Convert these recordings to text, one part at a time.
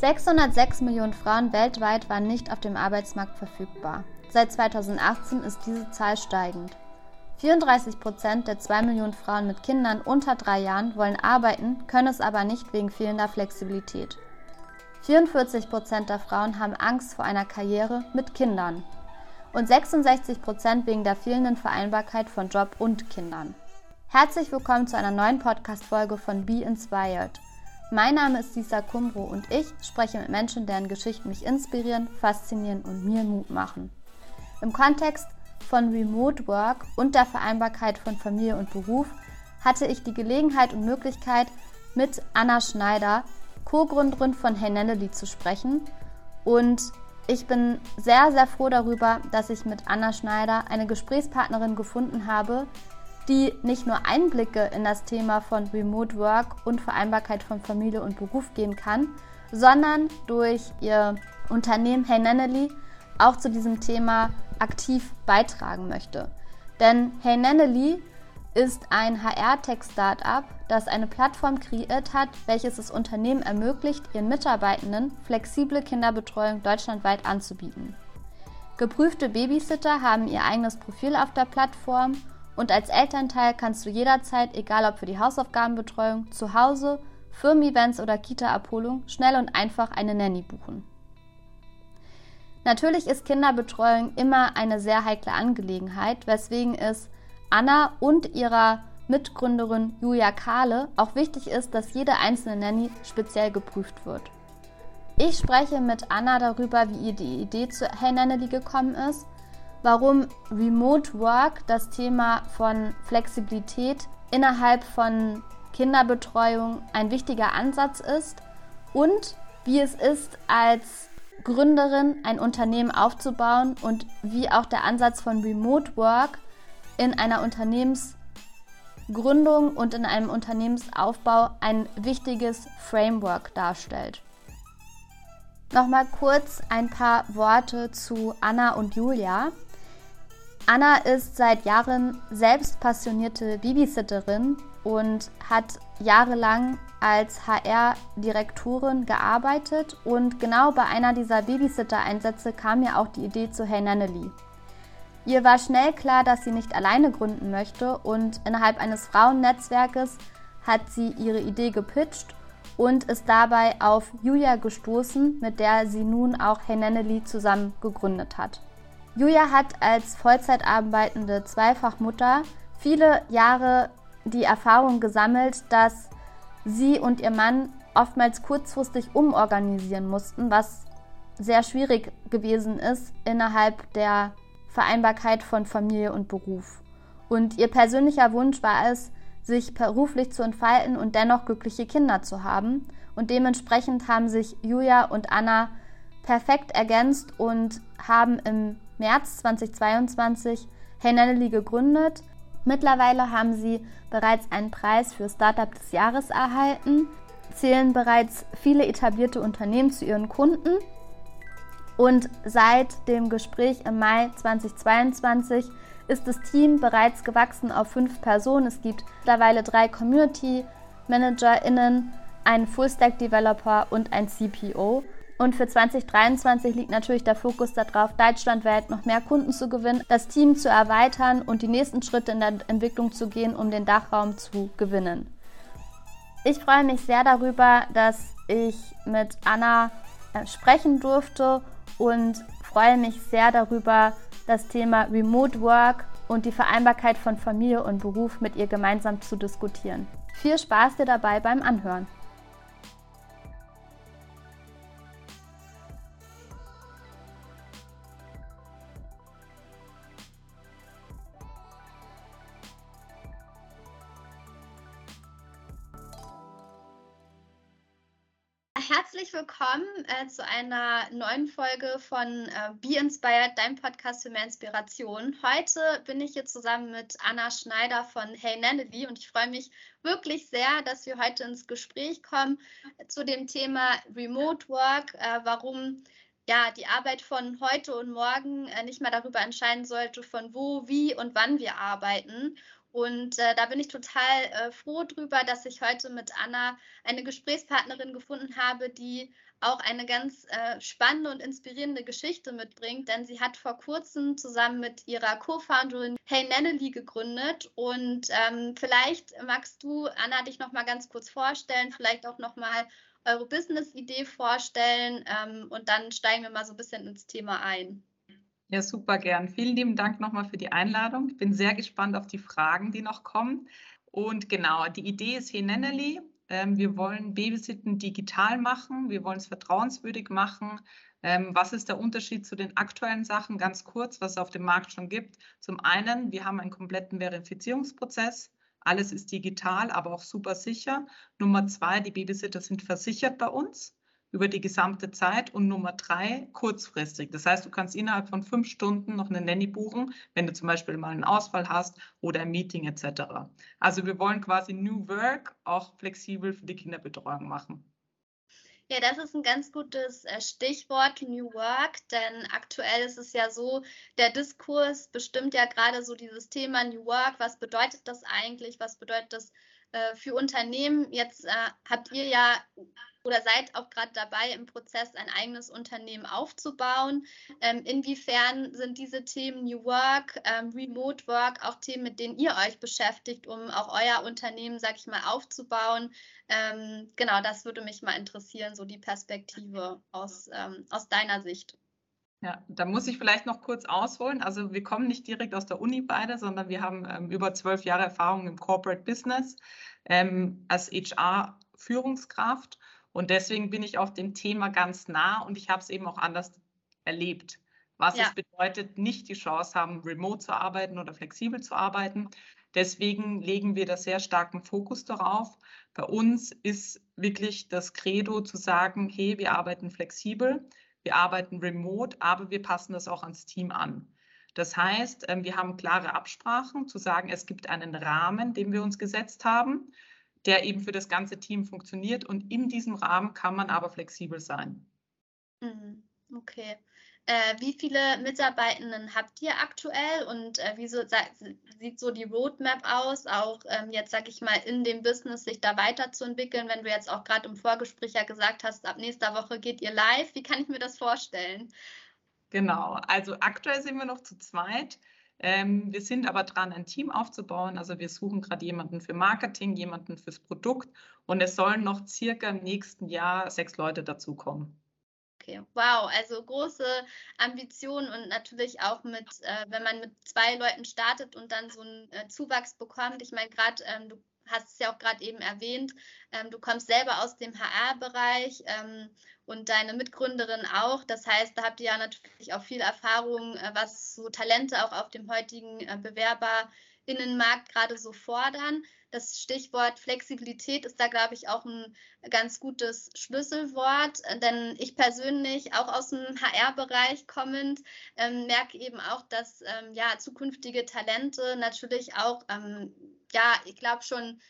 606 Millionen Frauen weltweit waren nicht auf dem Arbeitsmarkt verfügbar. Seit 2018 ist diese Zahl steigend. 34 Prozent der 2 Millionen Frauen mit Kindern unter drei Jahren wollen arbeiten, können es aber nicht wegen fehlender Flexibilität. 44 Prozent der Frauen haben Angst vor einer Karriere mit Kindern und 66 Prozent wegen der fehlenden Vereinbarkeit von Job und Kindern. Herzlich willkommen zu einer neuen Podcast-Folge von Be Inspired. Mein Name ist Lisa Kumbro und ich spreche mit Menschen, deren Geschichten mich inspirieren, faszinieren und mir Mut machen. Im Kontext von Remote Work und der Vereinbarkeit von Familie und Beruf hatte ich die Gelegenheit und Möglichkeit, mit Anna Schneider, Co-Gründerin von Hey Nenneli, zu sprechen. Und ich bin sehr, sehr froh darüber, dass ich mit Anna Schneider eine Gesprächspartnerin gefunden habe, die nicht nur Einblicke in das Thema von Remote Work und Vereinbarkeit von Familie und Beruf geben kann, sondern durch ihr Unternehmen Hey Nenneli auch zu diesem Thema aktiv beitragen möchte. Denn Hey Nenneli ist ein HR-Tech-Startup, das eine Plattform kreiert hat, welches es Unternehmen ermöglicht, ihren Mitarbeitenden flexible Kinderbetreuung deutschlandweit anzubieten. Geprüfte Babysitter haben ihr eigenes Profil auf der Plattform und als Elternteil kannst du jederzeit, egal ob für die Hausaufgabenbetreuung, zu Hause, Firmen-Events oder Kita-Abholung, schnell und einfach eine Nanny buchen. Natürlich ist Kinderbetreuung immer eine sehr heikle Angelegenheit, weswegen es Anna und ihrer Mitgründerin Julia Kahle auch wichtig ist, dass jede einzelne Nanny speziell geprüft wird. Ich spreche mit Anna darüber, wie ihr die Idee zu Hey Nanny gekommen ist, warum Remote Work das Thema von Flexibilität innerhalb von Kinderbetreuung ein wichtiger Ansatz ist und wie es ist, als Gründerin ein Unternehmen aufzubauen und wie auch der Ansatz von Remote Work in einer Unternehmensgründung und in einem Unternehmensaufbau ein wichtiges Framework darstellt. Nochmal kurz ein paar Worte zu Anna und Julia. Anna ist seit Jahren selbst passionierte Babysitterin und hat jahrelang als HR-Direktorin gearbeitet und genau bei einer dieser Babysitter-Einsätze kam mir auch die Idee zu Hey Nanneli. Ihr war schnell klar, dass sie nicht alleine gründen möchte und innerhalb eines Frauennetzwerkes hat sie ihre Idee gepitcht und ist dabei auf Julia gestoßen, mit der sie nun auch Hey Nanneli zusammen gegründet hat. Julia hat als Vollzeit arbeitende Zweifachmutter viele Jahre die Erfahrung gesammelt, dass sie und ihr Mann oftmals kurzfristig umorganisieren mussten, was sehr schwierig gewesen ist innerhalb der Vereinbarkeit von Familie und Beruf. Und ihr persönlicher Wunsch war es, sich beruflich zu entfalten und dennoch glückliche Kinder zu haben. Und dementsprechend haben sich Julia und Anna perfekt ergänzt und haben im März 2022 Hey gegründet Mittlerweile haben sie bereits einen Preis für Startup des Jahres erhalten, zählen bereits viele etablierte Unternehmen zu ihren Kunden und seit dem Gespräch im Mai 2022 ist das Team bereits gewachsen auf fünf Personen. Es gibt mittlerweile drei Community ManagerInnen, einen Full-Stack Developer und ein CPO. Und für 2023 liegt natürlich der Fokus darauf, deutschlandweit noch mehr Kunden zu gewinnen, das Team zu erweitern und die nächsten Schritte in der Entwicklung zu gehen, um den Dachraum zu gewinnen. Ich freue mich sehr darüber, dass ich mit Anna äh, sprechen durfte und freue mich sehr darüber, das Thema Remote Work und die Vereinbarkeit von Familie und Beruf mit ihr gemeinsam zu diskutieren. Viel Spaß dir dabei beim Anhören. Herzlich willkommen äh, zu einer neuen Folge von äh, Be Inspired, deinem Podcast für mehr Inspiration. Heute bin ich hier zusammen mit Anna Schneider von Hey Nanneli und ich freue mich wirklich sehr, dass wir heute ins Gespräch kommen zu dem Thema Remote Work, äh, warum ja, die Arbeit von heute und morgen äh, nicht mehr darüber entscheiden sollte, von wo, wie und wann wir arbeiten Und äh, da bin ich total äh, froh drüber, dass ich heute mit Anna eine Gesprächspartnerin gefunden habe, die auch eine ganz äh, spannende und inspirierende Geschichte mitbringt, denn sie hat vor kurzem zusammen mit ihrer Co-Founderin Hey Nannely gegründet und ähm, vielleicht magst du, Anna, dich noch mal ganz kurz vorstellen, vielleicht auch noch mal eure Business-Idee vorstellen ähm, und dann steigen wir mal so ein bisschen ins Thema ein. Ja, super gern. Vielen lieben Dank nochmal für die Einladung. Ich bin sehr gespannt auf die Fragen, die noch kommen. Und genau, die Idee ist hier Nenneli. Ähm, wir wollen Babysitten digital machen. Wir wollen es vertrauenswürdig machen. Ähm, was ist der Unterschied zu den aktuellen Sachen? Ganz kurz, was es auf dem Markt schon gibt. Zum einen, wir haben einen kompletten Verifizierungsprozess. Alles ist digital, aber auch super sicher. Nummer zwei, die Babysitter sind versichert bei uns über die gesamte Zeit und Nummer drei kurzfristig. Das heißt, du kannst innerhalb von fünf Stunden noch eine Nanny buchen, wenn du zum Beispiel mal einen Ausfall hast oder ein Meeting etc. Also wir wollen quasi New Work auch flexibel für die Kinderbetreuung machen. Ja, das ist ein ganz gutes äh, Stichwort New Work, denn aktuell ist es ja so, der Diskurs bestimmt ja gerade so dieses Thema New Work. Was bedeutet das eigentlich? Was bedeutet das äh, für Unternehmen? Jetzt äh, habt ihr ja oder seid auch gerade dabei, im Prozess ein eigenes Unternehmen aufzubauen. Ähm, inwiefern sind diese Themen New Work, ähm, Remote Work auch Themen, mit denen ihr euch beschäftigt, um auch euer Unternehmen, sag ich mal, aufzubauen? Ähm, genau, das würde mich mal interessieren, so die Perspektive aus, ähm, aus deiner Sicht. Ja, da muss ich vielleicht noch kurz ausholen. Also wir kommen nicht direkt aus der Uni beide, sondern wir haben ähm, über zwölf Jahre Erfahrung im Corporate Business ähm, als HR-Führungskraft und deswegen bin ich auch dem Thema ganz nah und ich habe es eben auch anders erlebt. Was ja. es bedeutet, nicht die Chance haben, remote zu arbeiten oder flexibel zu arbeiten. Deswegen legen wir da sehr starken Fokus darauf. Bei uns ist wirklich das Credo zu sagen, hey, wir arbeiten flexibel, wir arbeiten remote, aber wir passen das auch ans Team an. Das heißt, ähm, wir haben klare Absprachen zu sagen, es gibt einen Rahmen, den wir uns gesetzt haben der eben für das ganze Team funktioniert. Und in diesem Rahmen kann man aber flexibel sein. Mhm. Okay. Äh, wie viele Mitarbeitenden habt ihr aktuell und äh, wie so, sieht so die Roadmap aus, auch ähm, jetzt sag ich mal in dem Business sich da weiterzuentwickeln, wenn du jetzt auch gerade im Vorgespräch ja gesagt hast, ab nächster Woche geht ihr live, wie kann ich mir das vorstellen? Genau, also aktuell sind wir noch zu zweit. Ähm, wir sind aber dran, ein Team aufzubauen. Also wir suchen gerade jemanden für Marketing, jemanden fürs Produkt und es sollen noch circa im nächsten Jahr sechs Leute dazukommen. Okay, wow, also große Ambitionen und natürlich auch mit, äh, wenn man mit zwei Leuten startet und dann so einen äh, Zuwachs bekommt. Ich meine, gerade ähm, du hast es ja auch gerade eben erwähnt, ähm, du kommst selber aus dem HR-Bereich ähm, und deine Mitgründerin auch. Das heißt, da habt ihr ja natürlich auch viel Erfahrung, äh, was so Talente auch auf dem heutigen äh, Bewerberinnenmarkt gerade so fordern. Das Stichwort Flexibilität ist da, glaube ich, auch ein ganz gutes Schlüsselwort, denn ich persönlich, auch aus dem HR-Bereich kommend, ähm, merke eben auch, dass ähm, ja, zukünftige Talente natürlich auch, ähm, ja, ich glaube schon,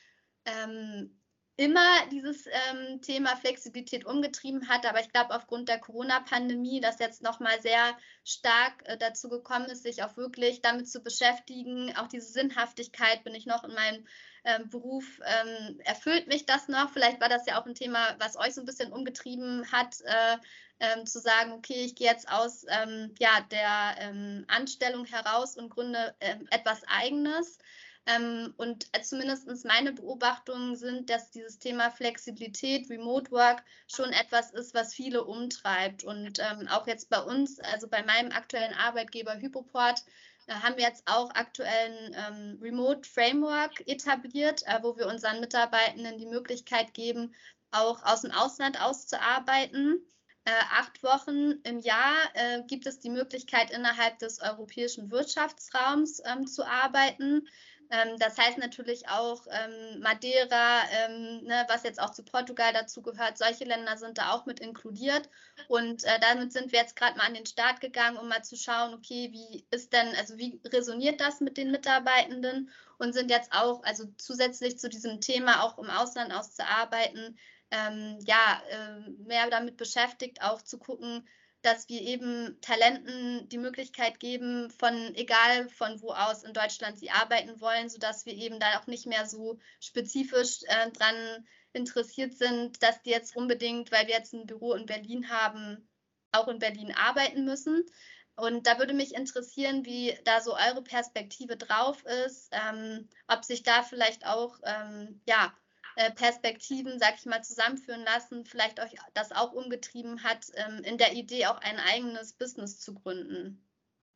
ähm, immer dieses ähm, Thema Flexibilität umgetrieben hat. Aber ich glaube, aufgrund der Corona-Pandemie, das jetzt nochmal sehr stark äh, dazu gekommen ist, sich auch wirklich damit zu beschäftigen, auch diese Sinnhaftigkeit, bin ich noch in meinem ähm, Beruf, ähm, erfüllt mich das noch? Vielleicht war das ja auch ein Thema, was euch so ein bisschen umgetrieben hat. Äh, ähm, zu sagen, okay, ich gehe jetzt aus ähm, ja, der ähm, Anstellung heraus und gründe ähm, etwas Eigenes. Ähm, und äh, zumindest meine Beobachtungen sind, dass dieses Thema Flexibilität, Remote Work schon etwas ist, was viele umtreibt. Und ähm, auch jetzt bei uns, also bei meinem aktuellen Arbeitgeber Hypoport, äh, haben wir jetzt auch aktuell ein ähm, Remote Framework etabliert, äh, wo wir unseren Mitarbeitenden die Möglichkeit geben, auch aus dem Ausland auszuarbeiten. Äh, acht Wochen im Jahr äh, gibt es die Möglichkeit, innerhalb des europäischen Wirtschaftsraums ähm, zu arbeiten. Ähm, das heißt natürlich auch ähm, Madeira, ähm, ne, was jetzt auch zu Portugal dazu gehört. Solche Länder sind da auch mit inkludiert. Und äh, damit sind wir jetzt gerade mal an den Start gegangen, um mal zu schauen, okay, wie ist denn, also wie resoniert das mit den Mitarbeitenden und sind jetzt auch, also zusätzlich zu diesem Thema auch im Ausland auszuarbeiten, ähm, ja, äh, mehr damit beschäftigt, auch zu gucken, dass wir eben Talenten die Möglichkeit geben, von egal von wo aus in Deutschland sie arbeiten wollen, sodass wir eben da auch nicht mehr so spezifisch äh, dran interessiert sind, dass die jetzt unbedingt, weil wir jetzt ein Büro in Berlin haben, auch in Berlin arbeiten müssen. Und da würde mich interessieren, wie da so eure Perspektive drauf ist, ähm, ob sich da vielleicht auch ähm, ja, Perspektiven, sag ich mal, zusammenführen lassen, vielleicht euch das auch umgetrieben hat, ähm, in der Idee auch ein eigenes Business zu gründen.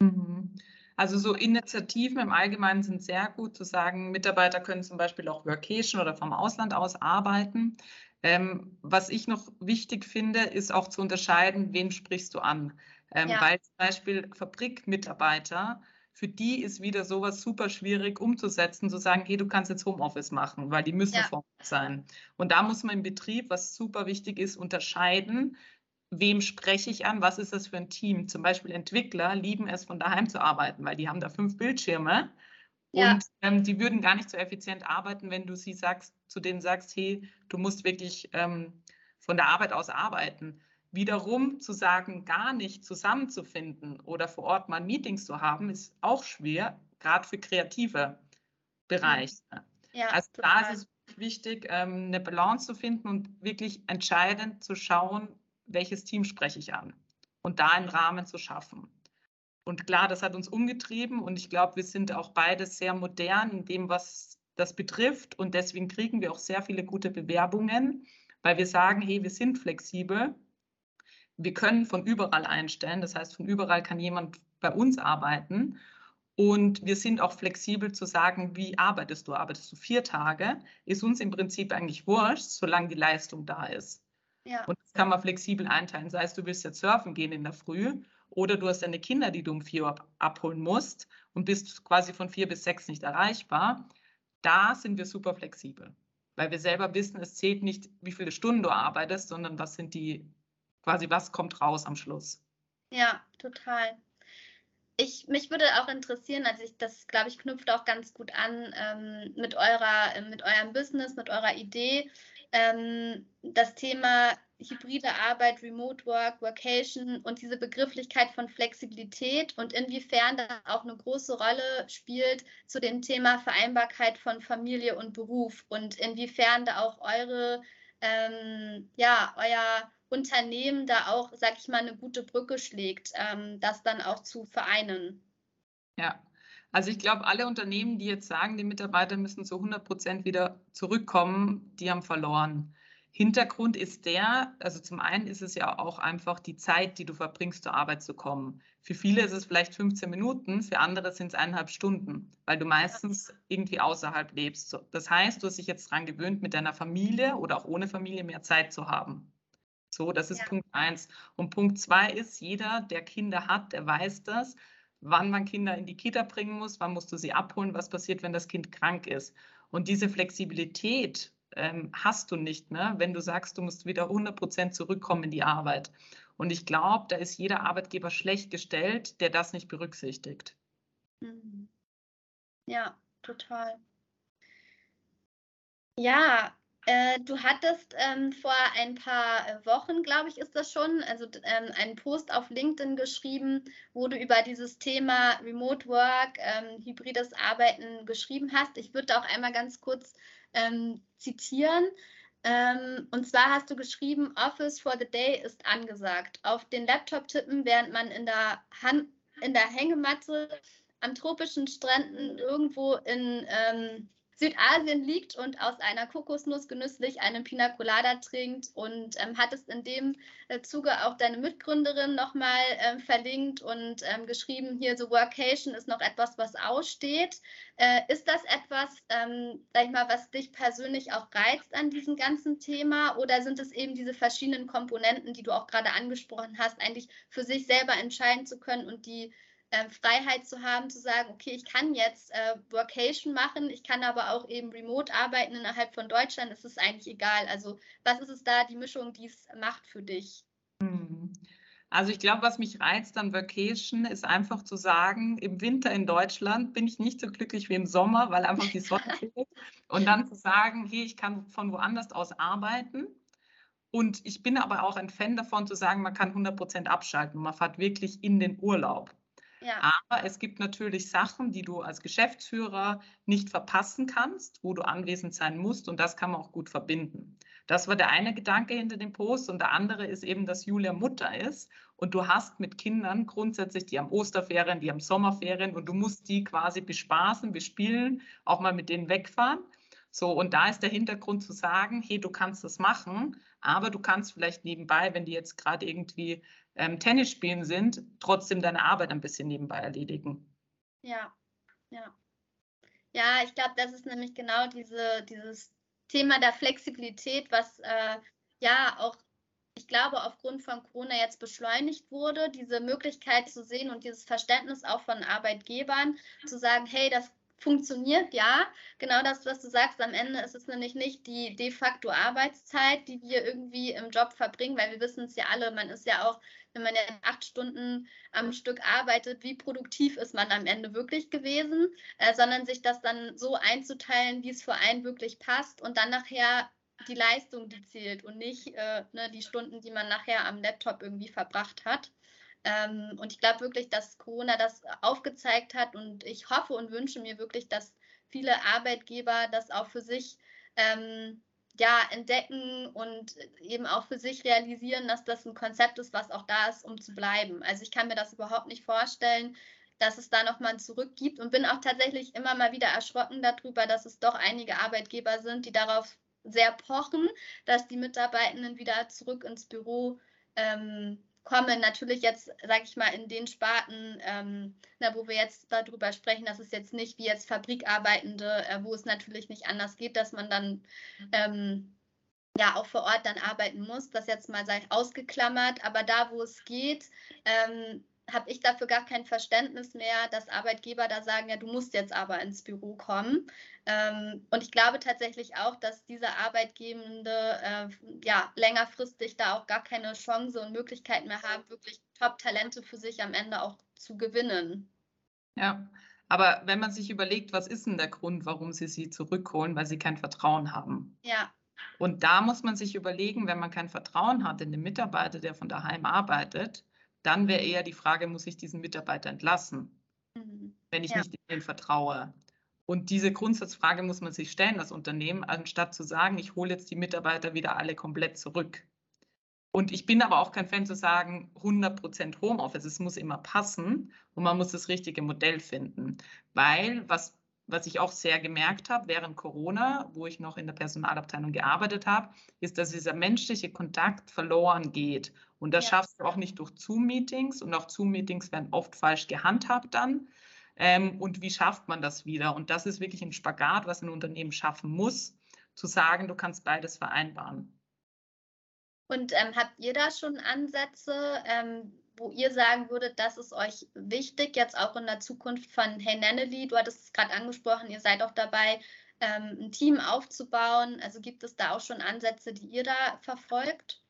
Mhm. Also so Initiativen im Allgemeinen sind sehr gut zu sagen, Mitarbeiter können zum Beispiel auch Workation oder vom Ausland aus arbeiten. Ähm, was ich noch wichtig finde, ist auch zu unterscheiden, wen sprichst du an. Ähm, ja. Weil zum Beispiel Fabrikmitarbeiter für die ist wieder sowas super schwierig umzusetzen, zu sagen, hey, du kannst jetzt Homeoffice machen, weil die müssen ja. vor Ort sein. Und da muss man im Betrieb, was super wichtig ist, unterscheiden, wem spreche ich an, was ist das für ein Team. Zum Beispiel Entwickler lieben es, von daheim zu arbeiten, weil die haben da fünf Bildschirme. Ja. Und ähm, die würden gar nicht so effizient arbeiten, wenn du sie sagst, zu denen sagst, hey, du musst wirklich ähm, von der Arbeit aus arbeiten. Wiederum zu sagen, gar nicht zusammenzufinden oder vor Ort mal Meetings zu haben, ist auch schwer, gerade für kreative Bereiche. Ja, also total. da ist es wichtig, ähm, eine Balance zu finden und wirklich entscheidend zu schauen, welches Team spreche ich an und da einen Rahmen zu schaffen. Und klar, das hat uns umgetrieben und ich glaube, wir sind auch beide sehr modern in dem, was das betrifft und deswegen kriegen wir auch sehr viele gute Bewerbungen, weil wir sagen, hey, wir sind flexibel wir können von überall einstellen. Das heißt, von überall kann jemand bei uns arbeiten. Und wir sind auch flexibel zu sagen, wie arbeitest du? Arbeitest du vier Tage? Ist uns im Prinzip eigentlich wurscht, solange die Leistung da ist. Ja. Und das kann man flexibel einteilen. Sei es, du willst jetzt surfen gehen in der Früh oder du hast deine Kinder, die du um vier Uhr abholen musst und bist quasi von vier bis sechs nicht erreichbar. Da sind wir super flexibel, weil wir selber wissen, es zählt nicht, wie viele Stunden du arbeitest, sondern was sind die quasi, was kommt raus am Schluss? Ja, total. Ich, mich würde auch interessieren, also ich, das glaube ich knüpft auch ganz gut an ähm, mit eurer, äh, mit eurem Business, mit eurer Idee. Ähm, das Thema hybride Arbeit, Remote Work, Workation und diese Begrifflichkeit von Flexibilität und inwiefern das auch eine große Rolle spielt zu dem Thema Vereinbarkeit von Familie und Beruf und inwiefern da auch eure, ähm, ja, euer Unternehmen da auch, sag ich mal, eine gute Brücke schlägt, ähm, das dann auch zu vereinen. Ja, also ich glaube, alle Unternehmen, die jetzt sagen, die Mitarbeiter müssen zu 100 Prozent wieder zurückkommen, die haben verloren. Hintergrund ist der, also zum einen ist es ja auch einfach die Zeit, die du verbringst, zur Arbeit zu kommen. Für viele ist es vielleicht 15 Minuten, für andere sind es eineinhalb Stunden, weil du meistens irgendwie außerhalb lebst. Das heißt, du hast dich jetzt daran gewöhnt, mit deiner Familie oder auch ohne Familie mehr Zeit zu haben. So, das ist ja. Punkt eins. Und Punkt zwei ist, jeder, der Kinder hat, der weiß das, wann man Kinder in die Kita bringen muss, wann musst du sie abholen, was passiert, wenn das Kind krank ist. Und diese Flexibilität ähm, hast du nicht, ne? wenn du sagst, du musst wieder 100 Prozent zurückkommen in die Arbeit. Und ich glaube, da ist jeder Arbeitgeber schlecht gestellt, der das nicht berücksichtigt. Mhm. Ja, total. Ja, äh, du hattest ähm, vor ein paar Wochen, glaube ich, ist das schon, also ähm, einen Post auf LinkedIn geschrieben, wo du über dieses Thema Remote Work, ähm, hybrides Arbeiten geschrieben hast. Ich würde auch einmal ganz kurz ähm, zitieren. Ähm, und zwar hast du geschrieben, Office for the Day ist angesagt. Auf den Laptop tippen, während man in der, Han in der Hängematte an tropischen Stränden irgendwo in ähm, Südasien liegt und aus einer Kokosnuss genüsslich einen Pina Colada trinkt und ähm, hattest in dem äh, Zuge auch deine Mitgründerin nochmal ähm, verlinkt und ähm, geschrieben, hier so Workation ist noch etwas, was aussteht. Äh, ist das etwas, ähm, sag ich mal, was dich persönlich auch reizt an diesem ganzen Thema oder sind es eben diese verschiedenen Komponenten, die du auch gerade angesprochen hast, eigentlich für sich selber entscheiden zu können und die äh, Freiheit zu haben, zu sagen, okay, ich kann jetzt äh, Workation machen, ich kann aber auch eben remote arbeiten innerhalb von Deutschland, es ist eigentlich egal. Also was ist es da, die Mischung, die es macht für dich? Hm. Also ich glaube, was mich reizt an Vacation, ist einfach zu sagen, im Winter in Deutschland bin ich nicht so glücklich wie im Sommer, weil einfach die Sonne fehlt. Und dann zu sagen, hey, ich kann von woanders aus arbeiten Und ich bin aber auch ein Fan davon zu sagen, man kann 100 Prozent abschalten. Man fährt wirklich in den Urlaub. Ja. Aber es gibt natürlich Sachen, die du als Geschäftsführer nicht verpassen kannst, wo du anwesend sein musst und das kann man auch gut verbinden. Das war der eine Gedanke hinter dem Post und der andere ist eben, dass Julia Mutter ist und du hast mit Kindern grundsätzlich, die haben Osterferien, die haben Sommerferien und du musst die quasi bespaßen, bespielen, auch mal mit denen wegfahren. So, und da ist der Hintergrund zu sagen, hey, du kannst das machen, aber du kannst vielleicht nebenbei, wenn die jetzt gerade irgendwie ähm, Tennis spielen sind, trotzdem deine Arbeit ein bisschen nebenbei erledigen. Ja, ja. Ja, ich glaube, das ist nämlich genau diese, dieses Thema der Flexibilität, was äh, ja auch, ich glaube, aufgrund von Corona jetzt beschleunigt wurde, diese Möglichkeit zu sehen und dieses Verständnis auch von Arbeitgebern, zu sagen, hey, das funktioniert, ja. Genau das, was du sagst, am Ende ist es nämlich nicht die de facto Arbeitszeit, die wir irgendwie im Job verbringen, weil wir wissen es ja alle, man ist ja auch, wenn man ja acht Stunden am Stück arbeitet, wie produktiv ist man am Ende wirklich gewesen, äh, sondern sich das dann so einzuteilen, wie es für einen wirklich passt und dann nachher die Leistung, die zählt und nicht äh, ne, die Stunden, die man nachher am Laptop irgendwie verbracht hat. Ähm, und ich glaube wirklich, dass Corona das aufgezeigt hat und ich hoffe und wünsche mir wirklich, dass viele Arbeitgeber das auch für sich ähm, ja, entdecken und eben auch für sich realisieren, dass das ein Konzept ist, was auch da ist, um zu bleiben. Also ich kann mir das überhaupt nicht vorstellen, dass es da nochmal ein Zurück gibt und bin auch tatsächlich immer mal wieder erschrocken darüber, dass es doch einige Arbeitgeber sind, die darauf sehr pochen, dass die Mitarbeitenden wieder zurück ins Büro ähm, kommen natürlich jetzt, sage ich mal, in den Sparten, ähm, na, wo wir jetzt darüber sprechen, dass es jetzt nicht wie jetzt Fabrikarbeitende, äh, wo es natürlich nicht anders geht, dass man dann ähm, ja auch vor Ort dann arbeiten muss. Das jetzt mal sei ausgeklammert, aber da, wo es geht, ähm, habe ich dafür gar kein Verständnis mehr, dass Arbeitgeber da sagen, ja, du musst jetzt aber ins Büro kommen. Ähm, und ich glaube tatsächlich auch, dass diese Arbeitgebende äh, ja längerfristig da auch gar keine Chance und Möglichkeit mehr haben, wirklich Top-Talente für sich am Ende auch zu gewinnen. Ja, aber wenn man sich überlegt, was ist denn der Grund, warum sie sie zurückholen, weil sie kein Vertrauen haben. Ja. Und da muss man sich überlegen, wenn man kein Vertrauen hat in den Mitarbeiter, der von daheim arbeitet, dann wäre eher die Frage, muss ich diesen Mitarbeiter entlassen, mhm. wenn ich ja. nicht in ihn vertraue? Und diese Grundsatzfrage muss man sich stellen, das Unternehmen, anstatt zu sagen, ich hole jetzt die Mitarbeiter wieder alle komplett zurück. Und ich bin aber auch kein Fan zu sagen, 100% Homeoffice, es muss immer passen und man muss das richtige Modell finden. Weil was was ich auch sehr gemerkt habe während Corona, wo ich noch in der Personalabteilung gearbeitet habe, ist, dass dieser menschliche Kontakt verloren geht. Und das ja. schaffst du auch nicht durch Zoom-Meetings und auch Zoom-Meetings werden oft falsch gehandhabt dann. Ähm, und wie schafft man das wieder? Und das ist wirklich ein Spagat, was ein Unternehmen schaffen muss, zu sagen, du kannst beides vereinbaren. Und ähm, habt ihr da schon Ansätze, ähm, wo ihr sagen würdet, das ist euch wichtig, jetzt auch in der Zukunft von Hey Nannely? Du hattest es gerade angesprochen, ihr seid auch dabei, ähm, ein Team aufzubauen. Also gibt es da auch schon Ansätze, die ihr da verfolgt?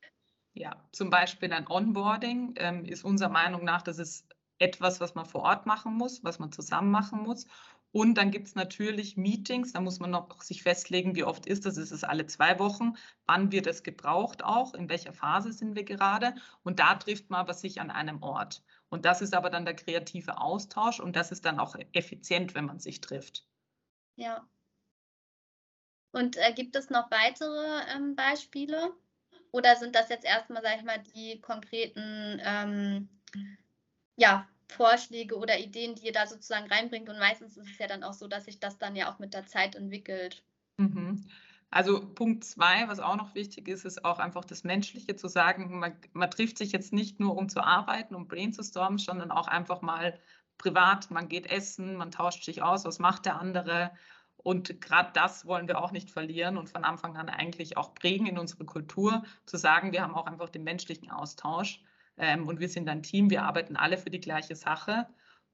Ja, zum Beispiel ein Onboarding ähm, ist unserer Meinung nach, das ist etwas, was man vor Ort machen muss, was man zusammen machen muss. Und dann gibt es natürlich Meetings, da muss man noch sich festlegen, wie oft ist das. Ist es alle zwei Wochen? Wann wird es gebraucht auch? In welcher Phase sind wir gerade? Und da trifft man aber sich an einem Ort. Und das ist aber dann der kreative Austausch und das ist dann auch effizient, wenn man sich trifft. Ja. Und äh, gibt es noch weitere ähm, Beispiele? Oder sind das jetzt erstmal, sag ich mal, die konkreten ähm, ja, Vorschläge oder Ideen, die ihr da sozusagen reinbringt. Und meistens ist es ja dann auch so, dass sich das dann ja auch mit der Zeit entwickelt. Mhm. Also Punkt zwei, was auch noch wichtig ist, ist auch einfach das Menschliche zu sagen, man, man trifft sich jetzt nicht nur, um zu arbeiten, um brainstormen, sondern auch einfach mal privat, man geht essen, man tauscht sich aus, was macht der andere. Und gerade das wollen wir auch nicht verlieren und von Anfang an eigentlich auch prägen in unsere Kultur, zu sagen, wir haben auch einfach den menschlichen Austausch ähm, und wir sind ein Team, wir arbeiten alle für die gleiche Sache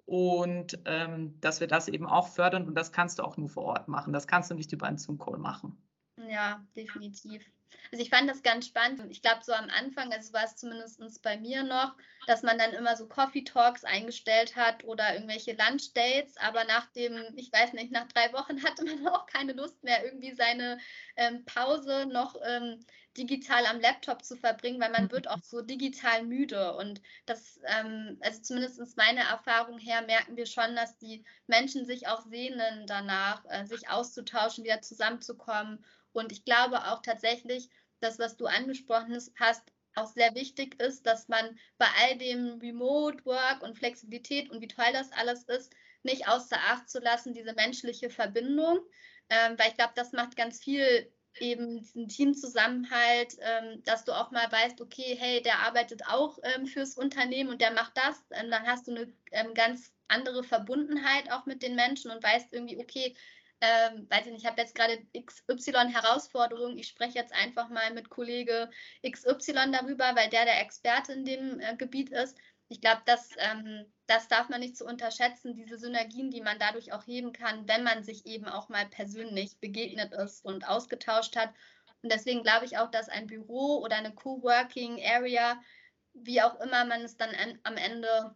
und ähm, dass wir das eben auch fördern und das kannst du auch nur vor Ort machen. Das kannst du nicht über einen Zoom-Call machen. Ja, definitiv. Also ich fand das ganz spannend. Ich glaube, so am Anfang, also war es zumindest bei mir noch, dass man dann immer so Coffee Talks eingestellt hat oder irgendwelche Lunch Dates, aber nach dem, ich weiß nicht, nach drei Wochen hatte man auch keine Lust mehr, irgendwie seine ähm, Pause noch ähm, digital am Laptop zu verbringen, weil man wird auch so digital müde. Und das, ähm, also zumindest meiner Erfahrung her, merken wir schon, dass die Menschen sich auch sehnen danach, äh, sich auszutauschen, wieder zusammenzukommen. Und ich glaube auch tatsächlich, das, was du angesprochen hast, auch sehr wichtig ist, dass man bei all dem Remote Work und Flexibilität und wie toll das alles ist, nicht außer Acht zu lassen, diese menschliche Verbindung, ähm, weil ich glaube, das macht ganz viel eben diesen Teamzusammenhalt, ähm, dass du auch mal weißt, okay, hey, der arbeitet auch ähm, fürs Unternehmen und der macht das, ähm, dann hast du eine ähm, ganz andere Verbundenheit auch mit den Menschen und weißt irgendwie, okay, ähm, weiß ich nicht, ich habe jetzt gerade XY Herausforderungen, ich spreche jetzt einfach mal mit Kollege XY darüber, weil der der Experte in dem äh, Gebiet ist. Ich glaube, das, ähm, das darf man nicht zu so unterschätzen, diese Synergien, die man dadurch auch heben kann, wenn man sich eben auch mal persönlich begegnet ist und ausgetauscht hat. Und deswegen glaube ich auch, dass ein Büro oder eine Coworking Area, wie auch immer man es dann an, am Ende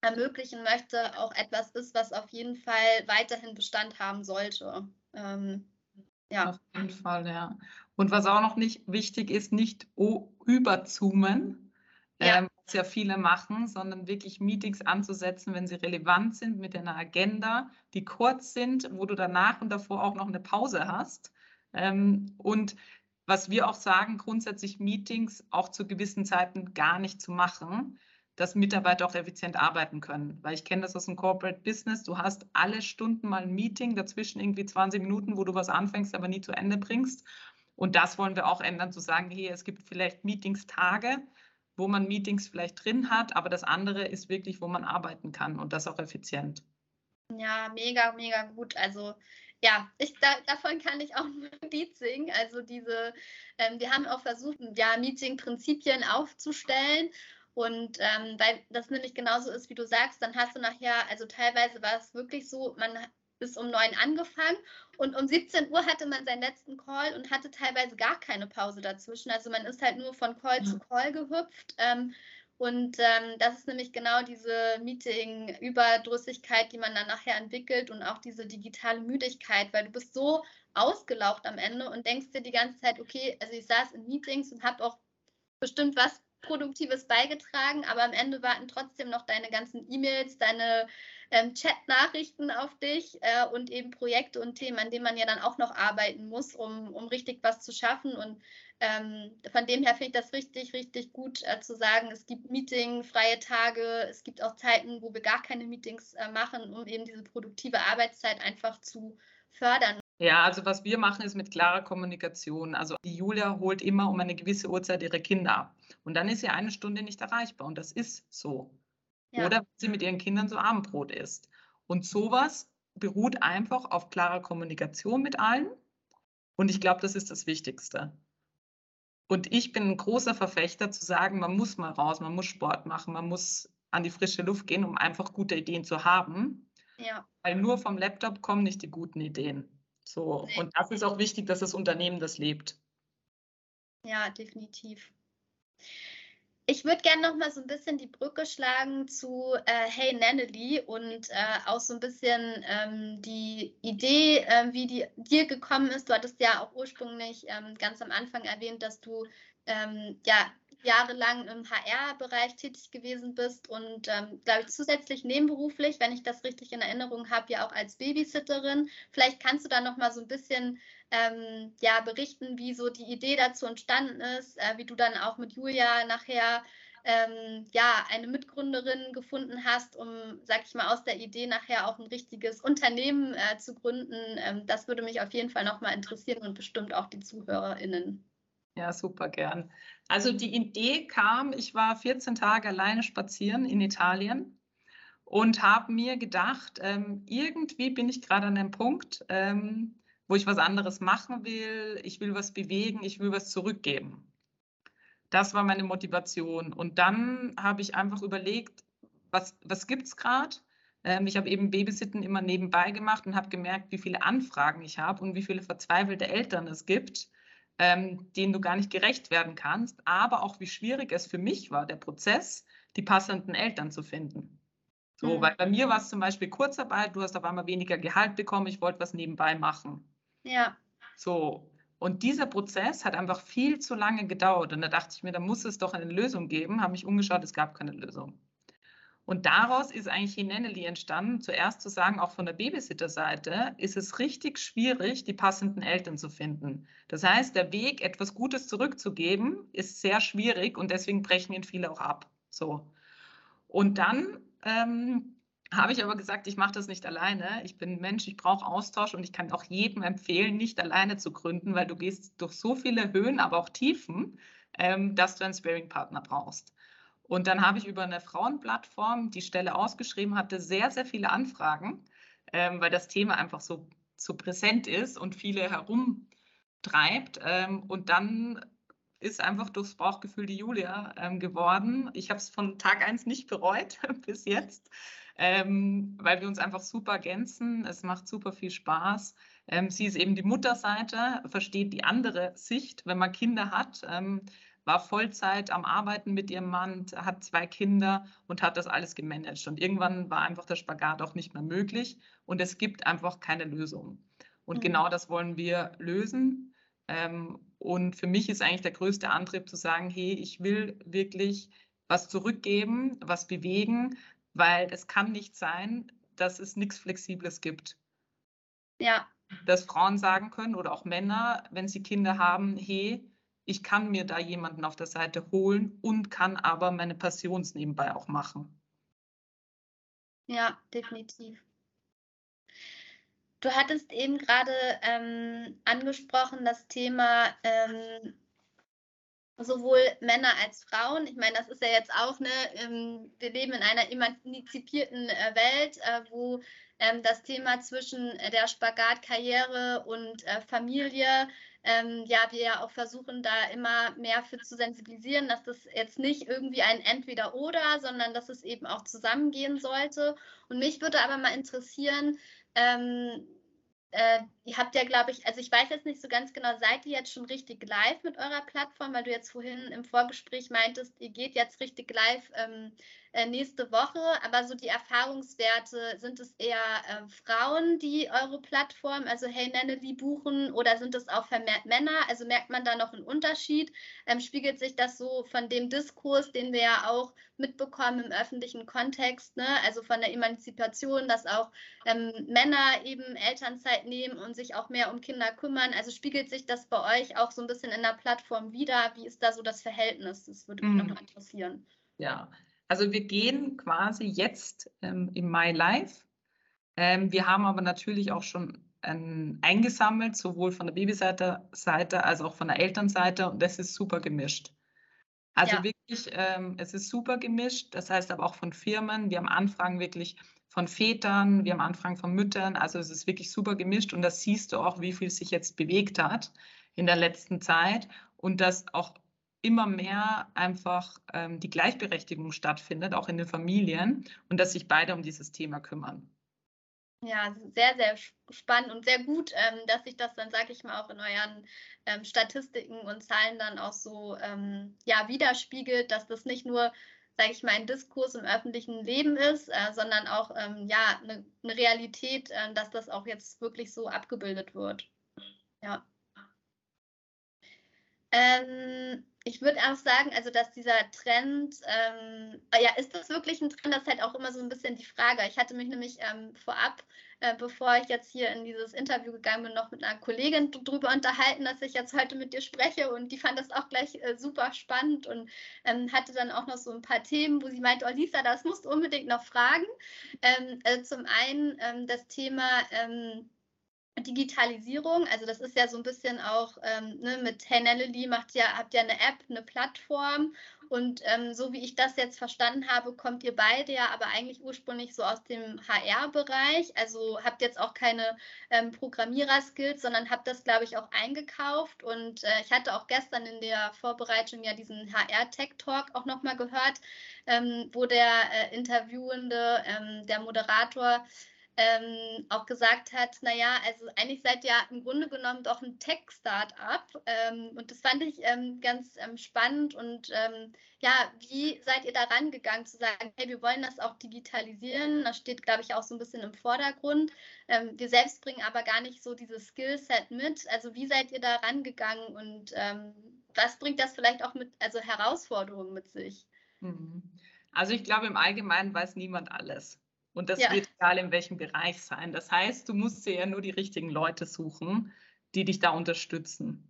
ermöglichen möchte, auch etwas ist, was auf jeden Fall weiterhin Bestand haben sollte. Ähm, ja. Auf jeden Fall, ja. Und was auch noch nicht wichtig ist, nicht überzoomen, ja. ähm, was ja viele machen, sondern wirklich Meetings anzusetzen, wenn sie relevant sind mit einer Agenda, die kurz sind, wo du danach und davor auch noch eine Pause hast. Ähm, und was wir auch sagen, grundsätzlich Meetings auch zu gewissen Zeiten gar nicht zu machen, dass Mitarbeiter auch effizient arbeiten können. Weil ich kenne das aus dem Corporate Business. Du hast alle Stunden mal ein Meeting, dazwischen irgendwie 20 Minuten, wo du was anfängst, aber nie zu Ende bringst. Und das wollen wir auch ändern, zu sagen, hey, es gibt vielleicht Meetingstage, wo man Meetings vielleicht drin hat, aber das andere ist wirklich, wo man arbeiten kann und das auch effizient. Ja, mega, mega gut. Also ja, ich, da, davon kann ich auch nur ein Lied singen. Also diese, ähm, wir haben auch versucht, ja, Meeting-Prinzipien aufzustellen und ähm, weil das nämlich genauso ist, wie du sagst, dann hast du nachher, also teilweise war es wirklich so, man ist um neun angefangen und um 17 Uhr hatte man seinen letzten Call und hatte teilweise gar keine Pause dazwischen. Also man ist halt nur von Call ja. zu Call gehüpft. Ähm, und ähm, das ist nämlich genau diese Meeting-Überdrüssigkeit, die man dann nachher entwickelt und auch diese digitale Müdigkeit, weil du bist so ausgelaucht am Ende und denkst dir die ganze Zeit, okay, also ich saß in Meetings und habe auch bestimmt was Produktives beigetragen, aber am Ende warten trotzdem noch deine ganzen E-Mails, deine ähm, Chat-Nachrichten auf dich äh, und eben Projekte und Themen, an denen man ja dann auch noch arbeiten muss, um, um richtig was zu schaffen. Und ähm, von dem her finde ich das richtig, richtig gut äh, zu sagen, es gibt Meeting, freie Tage, es gibt auch Zeiten, wo wir gar keine Meetings äh, machen, um eben diese produktive Arbeitszeit einfach zu fördern. Ja, also was wir machen, ist mit klarer Kommunikation. Also die Julia holt immer um eine gewisse Uhrzeit ihre Kinder ab. Und dann ist sie eine Stunde nicht erreichbar. Und das ist so. Ja. Oder sie mit ihren Kindern so Abendbrot isst. Und sowas beruht einfach auf klarer Kommunikation mit allen. Und ich glaube, das ist das Wichtigste. Und ich bin ein großer Verfechter zu sagen, man muss mal raus, man muss Sport machen, man muss an die frische Luft gehen, um einfach gute Ideen zu haben. Ja. Weil nur vom Laptop kommen nicht die guten Ideen. So, und das ist auch wichtig, dass das Unternehmen das lebt. Ja, definitiv. Ich würde gerne noch mal so ein bisschen die Brücke schlagen zu äh, Hey Nannely und äh, auch so ein bisschen ähm, die Idee, äh, wie die dir gekommen ist. Du hattest ja auch ursprünglich ähm, ganz am Anfang erwähnt, dass du ähm, ja jahrelang im HR-Bereich tätig gewesen bist und, ähm, glaube ich, zusätzlich nebenberuflich, wenn ich das richtig in Erinnerung habe, ja auch als Babysitterin. Vielleicht kannst du da noch mal so ein bisschen ähm, ja, berichten, wie so die Idee dazu entstanden ist, äh, wie du dann auch mit Julia nachher ähm, ja, eine Mitgründerin gefunden hast, um, sag ich mal, aus der Idee nachher auch ein richtiges Unternehmen äh, zu gründen. Ähm, das würde mich auf jeden Fall nochmal interessieren und bestimmt auch die ZuhörerInnen. Ja, super gern. Also die Idee kam, ich war 14 Tage alleine spazieren in Italien und habe mir gedacht, ähm, irgendwie bin ich gerade an einem Punkt, ähm, wo ich was anderes machen will, ich will was bewegen, ich will was zurückgeben. Das war meine Motivation. Und dann habe ich einfach überlegt, was, was gibt es gerade? Ähm, ich habe eben Babysitten immer nebenbei gemacht und habe gemerkt, wie viele Anfragen ich habe und wie viele verzweifelte Eltern es gibt ähm, denen du gar nicht gerecht werden kannst, aber auch wie schwierig es für mich war, der Prozess, die passenden Eltern zu finden. So, mhm. weil bei mir war es zum Beispiel Kurzarbeit, du hast auf einmal weniger Gehalt bekommen, ich wollte was nebenbei machen. Ja. So, Und dieser Prozess hat einfach viel zu lange gedauert. Und da dachte ich mir, da muss es doch eine Lösung geben. Habe mich umgeschaut, es gab keine Lösung. Und daraus ist eigentlich Hineneli entstanden. Zuerst zu sagen, auch von der Babysitter-Seite ist es richtig schwierig, die passenden Eltern zu finden. Das heißt, der Weg, etwas Gutes zurückzugeben, ist sehr schwierig und deswegen brechen ihn viele auch ab. So. Und dann ähm, habe ich aber gesagt, ich mache das nicht alleine. Ich bin Mensch, ich brauche Austausch und ich kann auch jedem empfehlen, nicht alleine zu gründen, weil du gehst durch so viele Höhen, aber auch Tiefen, ähm, dass du einen Sparing-Partner brauchst. Und dann habe ich über eine Frauenplattform die Stelle ausgeschrieben, hatte sehr, sehr viele Anfragen, ähm, weil das Thema einfach so, so präsent ist und viele herumtreibt. Ähm, und dann ist einfach durchs Bauchgefühl die Julia ähm, geworden. Ich habe es von Tag eins nicht bereut bis jetzt ähm, weil wir uns einfach super ergänzen. Es macht super viel Spaß. Ähm, sie ist eben die Mutterseite, versteht die andere Sicht, wenn man Kinder hat. War Vollzeit am Arbeiten mit ihrem Mann, hat zwei Kinder und hat das alles gemanagt. Und irgendwann war einfach der Spagat auch nicht mehr möglich und es gibt einfach keine Lösung. Und mhm. genau das wollen wir lösen. Ähm, und für mich ist eigentlich der größte Antrieb zu sagen, hey, ich will wirklich was zurückgeben, was bewegen, weil es kann nicht sein, dass es nichts Flexibles gibt. Ja. Dass Frauen sagen können oder auch Männer, wenn sie Kinder haben, hey, ich kann mir da jemanden auf der Seite holen und kann aber meine Passions nebenbei auch machen. Ja, definitiv. Du hattest eben gerade ähm, angesprochen das Thema ähm, sowohl Männer als Frauen. Ich meine, das ist ja jetzt auch, ne, ähm, wir leben in einer emanzipierten äh, Welt, äh, wo ähm, das Thema zwischen der Spagatkarriere und äh, Familie, ähm, ja, wir ja auch versuchen, da immer mehr für zu sensibilisieren, dass das jetzt nicht irgendwie ein Entweder-Oder, sondern dass es eben auch zusammengehen sollte. Und mich würde aber mal interessieren, ähm, äh, ihr habt ja, glaube ich, also ich weiß jetzt nicht so ganz genau, seid ihr jetzt schon richtig live mit eurer Plattform, weil du jetzt vorhin im Vorgespräch meintest, ihr geht jetzt richtig live ähm, äh, nächste Woche, aber so die Erfahrungswerte, sind es eher äh, Frauen, die eure Plattform, also Hey Nenneli buchen oder sind es auch vermehrt Männer? Also merkt man da noch einen Unterschied? Ähm, spiegelt sich das so von dem Diskurs, den wir ja auch mitbekommen im öffentlichen Kontext, ne? also von der Emanzipation, dass auch ähm, Männer eben Elternzeit nehmen und sich auch mehr um Kinder kümmern. Also spiegelt sich das bei euch auch so ein bisschen in der Plattform wieder? Wie ist da so das Verhältnis? Das würde mich mhm. noch interessieren. Ja, also wir gehen quasi jetzt ähm, im Mai live. Ähm, wir haben aber natürlich auch schon ähm, eingesammelt, sowohl von der Babyseite Seite als auch von der Elternseite und das ist super gemischt. Also ja. wirklich, ähm, es ist super gemischt. Das heißt aber auch von Firmen. Wir haben Anfragen wirklich von Vätern, wir haben Anfragen von Müttern. Also es ist wirklich super gemischt und das siehst du auch, wie viel sich jetzt bewegt hat in der letzten Zeit und dass auch immer mehr einfach ähm, die Gleichberechtigung stattfindet, auch in den Familien und dass sich beide um dieses Thema kümmern. Ja, sehr, sehr spannend und sehr gut, ähm, dass sich das dann, sage ich mal, auch in euren ähm, Statistiken und Zahlen dann auch so ähm, ja, widerspiegelt, dass das nicht nur, sage ich mal, ein Diskurs im öffentlichen Leben ist, äh, sondern auch ähm, ja, eine ne Realität, äh, dass das auch jetzt wirklich so abgebildet wird. Ja. Ähm, ich würde auch sagen, also dass dieser Trend, ähm, ja, ist das wirklich ein Trend? Das ist halt auch immer so ein bisschen die Frage. Ich hatte mich nämlich ähm, vorab, äh, bevor ich jetzt hier in dieses Interview gegangen bin, noch mit einer Kollegin darüber unterhalten, dass ich jetzt heute mit dir spreche und die fand das auch gleich äh, super spannend und ähm, hatte dann auch noch so ein paar Themen, wo sie meinte, oh Lisa, das musst du unbedingt noch fragen. Also zum einen ähm, das Thema, ähm, Digitalisierung, also das ist ja so ein bisschen auch ähm, ne, mit Hey macht ja, habt ja eine App, eine Plattform. Und ähm, so wie ich das jetzt verstanden habe, kommt ihr beide ja aber eigentlich ursprünglich so aus dem HR-Bereich, also habt jetzt auch keine ähm, Programmierer-Skills, sondern habt das, glaube ich, auch eingekauft. Und äh, ich hatte auch gestern in der Vorbereitung ja diesen HR-Tech-Talk auch nochmal gehört, ähm, wo der äh, Interviewende, ähm, der Moderator, ähm, auch gesagt hat, naja, also eigentlich seid ihr im Grunde genommen doch ein Tech-Startup. Ähm, und das fand ich ähm, ganz ähm, spannend. Und ähm, ja, wie seid ihr da rangegangen zu sagen, hey, wir wollen das auch digitalisieren? Das steht, glaube ich, auch so ein bisschen im Vordergrund. Ähm, wir selbst bringen aber gar nicht so dieses Skillset mit. Also wie seid ihr da rangegangen und was bringt das vielleicht auch mit, also Herausforderungen mit sich? Mhm. Also ich glaube, im Allgemeinen weiß niemand alles. Und das ja. wird egal in welchem Bereich sein. Das heißt, du musst dir ja nur die richtigen Leute suchen, die dich da unterstützen.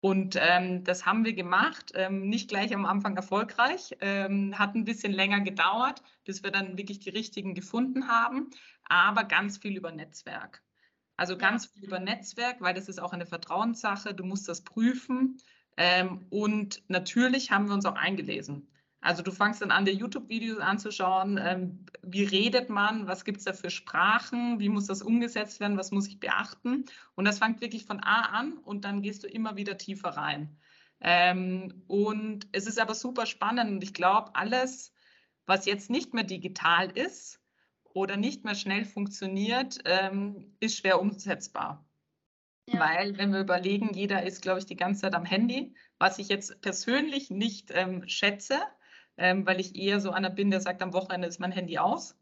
Und ähm, das haben wir gemacht, ähm, nicht gleich am Anfang erfolgreich, ähm, hat ein bisschen länger gedauert, bis wir dann wirklich die richtigen gefunden haben, aber ganz viel über Netzwerk. Also ganz viel über Netzwerk, weil das ist auch eine Vertrauenssache, du musst das prüfen. Ähm, und natürlich haben wir uns auch eingelesen. Also du fangst dann an, dir YouTube-Videos anzuschauen, ähm, wie redet man, was gibt es da für Sprachen, wie muss das umgesetzt werden, was muss ich beachten. Und das fängt wirklich von A an und dann gehst du immer wieder tiefer rein. Ähm, und es ist aber super spannend und ich glaube, alles, was jetzt nicht mehr digital ist oder nicht mehr schnell funktioniert, ähm, ist schwer umsetzbar. Ja. Weil, wenn wir überlegen, jeder ist, glaube ich, die ganze Zeit am Handy, was ich jetzt persönlich nicht ähm, schätze, ähm, weil ich eher so einer bin, der sagt, am Wochenende ist mein Handy aus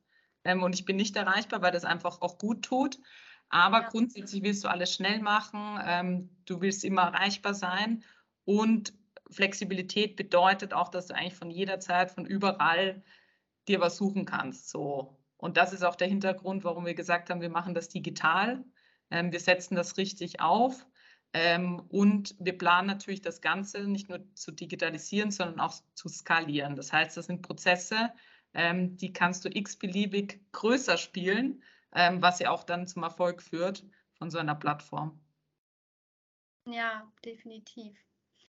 ähm, und ich bin nicht erreichbar, weil das einfach auch gut tut. Aber ja. grundsätzlich willst du alles schnell machen, ähm, du willst immer erreichbar sein und Flexibilität bedeutet auch, dass du eigentlich von jeder Zeit, von überall dir was suchen kannst. So. Und das ist auch der Hintergrund, warum wir gesagt haben, wir machen das digital. Ähm, wir setzen das richtig auf. Ähm, und wir planen natürlich das Ganze nicht nur zu digitalisieren, sondern auch zu skalieren. Das heißt, das sind Prozesse, ähm, die kannst du x-beliebig größer spielen, ähm, was ja auch dann zum Erfolg führt von so einer Plattform. Ja, definitiv.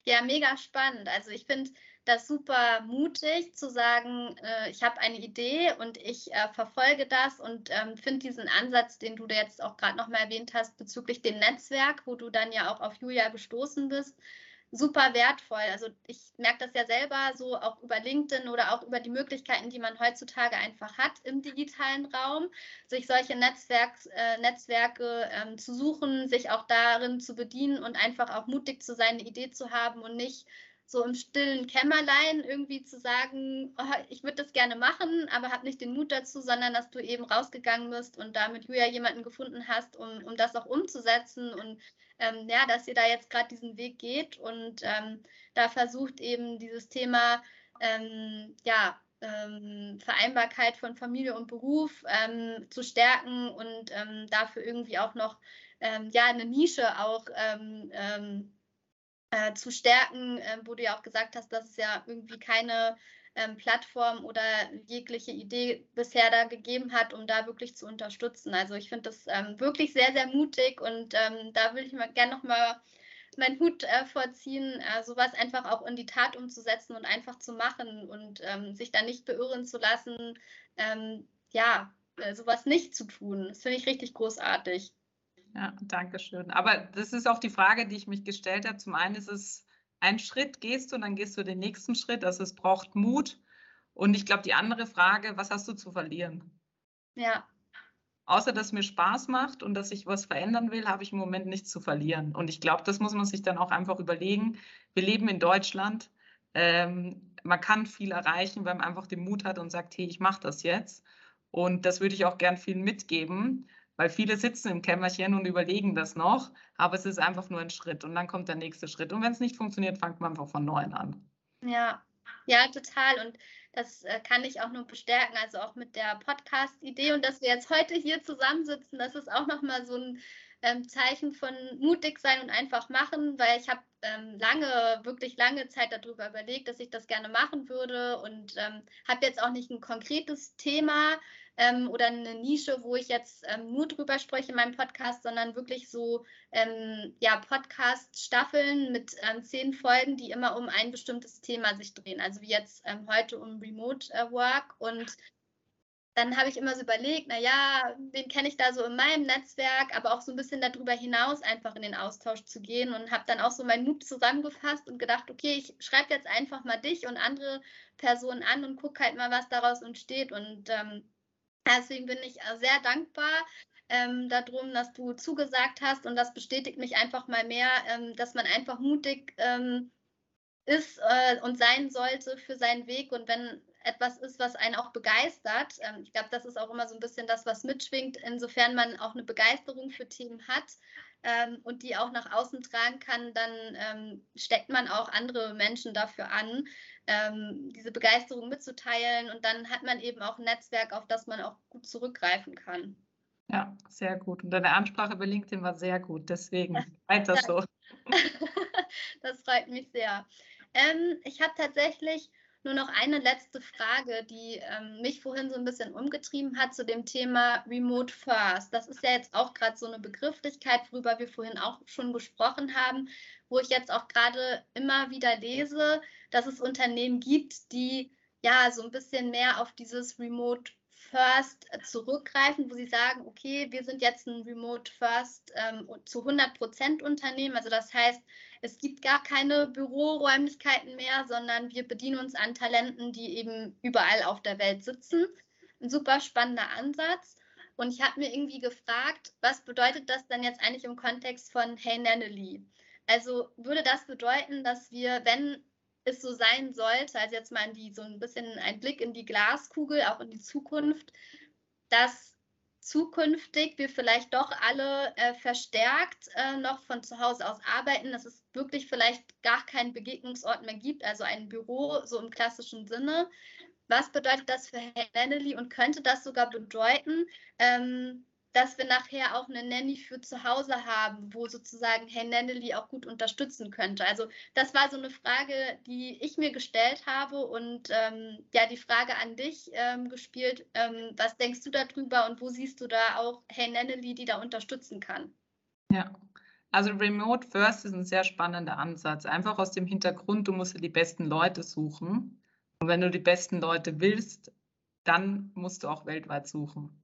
Ja, mega spannend. Also ich finde das super mutig zu sagen, äh, ich habe eine Idee und ich äh, verfolge das und ähm, finde diesen Ansatz, den du da jetzt auch gerade nochmal erwähnt hast, bezüglich dem Netzwerk, wo du dann ja auch auf Julia gestoßen bist, super wertvoll. Also ich merke das ja selber so auch über LinkedIn oder auch über die Möglichkeiten, die man heutzutage einfach hat im digitalen Raum, sich solche Netzwerks, äh, Netzwerke ähm, zu suchen, sich auch darin zu bedienen und einfach auch mutig zu sein, eine Idee zu haben und nicht so im stillen Kämmerlein irgendwie zu sagen, oh, ich würde das gerne machen, aber habe nicht den Mut dazu, sondern dass du eben rausgegangen bist und da mit Julia jemanden gefunden hast, um, um das auch umzusetzen und ähm, ja, dass ihr da jetzt gerade diesen Weg geht und ähm, da versucht eben dieses Thema, ähm, ja, ähm, Vereinbarkeit von Familie und Beruf ähm, zu stärken und ähm, dafür irgendwie auch noch ja, eine Nische auch äh, zu stärken, äh, wo du ja auch gesagt hast, dass es ja irgendwie keine ähm, Plattform oder jegliche Idee bisher da gegeben hat, um da wirklich zu unterstützen. Also ich finde das ähm, wirklich sehr, sehr mutig und ähm, da würde ich mal gerne nochmal meinen Hut äh, vorziehen, äh, sowas einfach auch in die Tat umzusetzen und einfach zu machen und ähm, sich da nicht beirren zu lassen, ähm, ja, äh, sowas nicht zu tun. Das finde ich richtig großartig. Ja, danke schön. Aber das ist auch die Frage, die ich mich gestellt habe. Zum einen ist es ein Schritt gehst du, dann gehst du den nächsten Schritt. Also es braucht Mut. Und ich glaube, die andere Frage, was hast du zu verlieren? Ja. Außer dass mir Spaß macht und dass ich was verändern will, habe ich im Moment nichts zu verlieren. Und ich glaube, das muss man sich dann auch einfach überlegen. Wir leben in Deutschland. Ähm, man kann viel erreichen, wenn man einfach den Mut hat und sagt, hey, ich mache das jetzt. Und das würde ich auch gern vielen mitgeben. Weil viele sitzen im Kämmerchen und überlegen das noch, aber es ist einfach nur ein Schritt und dann kommt der nächste Schritt. Und wenn es nicht funktioniert, fängt man einfach von neuem an. Ja, ja, total. Und das äh, kann ich auch nur bestärken, also auch mit der Podcast-Idee und dass wir jetzt heute hier zusammensitzen, das ist auch nochmal so ein ähm, Zeichen von mutig sein und einfach machen, weil ich habe ähm, lange, wirklich lange Zeit darüber überlegt, dass ich das gerne machen würde und ähm, habe jetzt auch nicht ein konkretes Thema, ähm, oder eine Nische, wo ich jetzt ähm, nur drüber spreche in meinem Podcast, sondern wirklich so ähm, ja, Podcast-Staffeln mit ähm, zehn Folgen, die immer um ein bestimmtes Thema sich drehen. Also wie jetzt ähm, heute um Remote äh, Work und dann habe ich immer so überlegt, naja, wen kenne ich da so in meinem Netzwerk, aber auch so ein bisschen darüber hinaus einfach in den Austausch zu gehen und habe dann auch so meinen Mut zusammengefasst und gedacht, okay, ich schreibe jetzt einfach mal dich und andere Personen an und gucke halt mal, was daraus entsteht. Und ähm, Deswegen bin ich äh, sehr dankbar ähm, darum, dass du zugesagt hast und das bestätigt mich einfach mal mehr, ähm, dass man einfach mutig ähm, ist äh, und sein sollte für seinen Weg und wenn etwas ist, was einen auch begeistert. Ähm, ich glaube, das ist auch immer so ein bisschen das, was mitschwingt, insofern man auch eine Begeisterung für Themen hat ähm, und die auch nach außen tragen kann, dann ähm, steckt man auch andere Menschen dafür an, ähm, diese Begeisterung mitzuteilen und dann hat man eben auch ein Netzwerk, auf das man auch gut zurückgreifen kann. Ja, sehr gut. Und deine Ansprache bei LinkedIn war sehr gut, deswegen weiter so. das freut mich sehr. Ähm, ich habe tatsächlich nur noch eine letzte Frage, die ähm, mich vorhin so ein bisschen umgetrieben hat zu dem Thema Remote First. Das ist ja jetzt auch gerade so eine Begrifflichkeit, worüber wir vorhin auch schon gesprochen haben, wo ich jetzt auch gerade immer wieder lese, dass es Unternehmen gibt, die ja so ein bisschen mehr auf dieses Remote First zurückgreifen, wo sie sagen, okay, wir sind jetzt ein Remote First ähm, zu 100 Prozent Unternehmen. Also das heißt, es gibt gar keine Büroräumlichkeiten mehr, sondern wir bedienen uns an Talenten, die eben überall auf der Welt sitzen. Ein super spannender Ansatz. Und ich habe mir irgendwie gefragt, was bedeutet das denn jetzt eigentlich im Kontext von Hey Nannely? Also würde das bedeuten, dass wir, wenn es so sein sollte, also jetzt mal die, so ein bisschen ein Blick in die Glaskugel, auch in die Zukunft, dass zukünftig wir vielleicht doch alle äh, verstärkt äh, noch von zu Hause aus arbeiten, dass es wirklich vielleicht gar keinen Begegnungsort mehr gibt, also ein Büro so im klassischen Sinne. Was bedeutet das für Hennelly und könnte das sogar bedeuten, ähm, dass wir nachher auch eine Nanny für zu Hause haben, wo sozusagen Hey Nannily auch gut unterstützen könnte. Also das war so eine Frage, die ich mir gestellt habe und ähm, ja, die Frage an dich ähm, gespielt. Ähm, was denkst du darüber und wo siehst du da auch Hey Nannily, die da unterstützen kann? Ja, also Remote First ist ein sehr spannender Ansatz. Einfach aus dem Hintergrund, du musst dir die besten Leute suchen. Und wenn du die besten Leute willst, dann musst du auch weltweit suchen.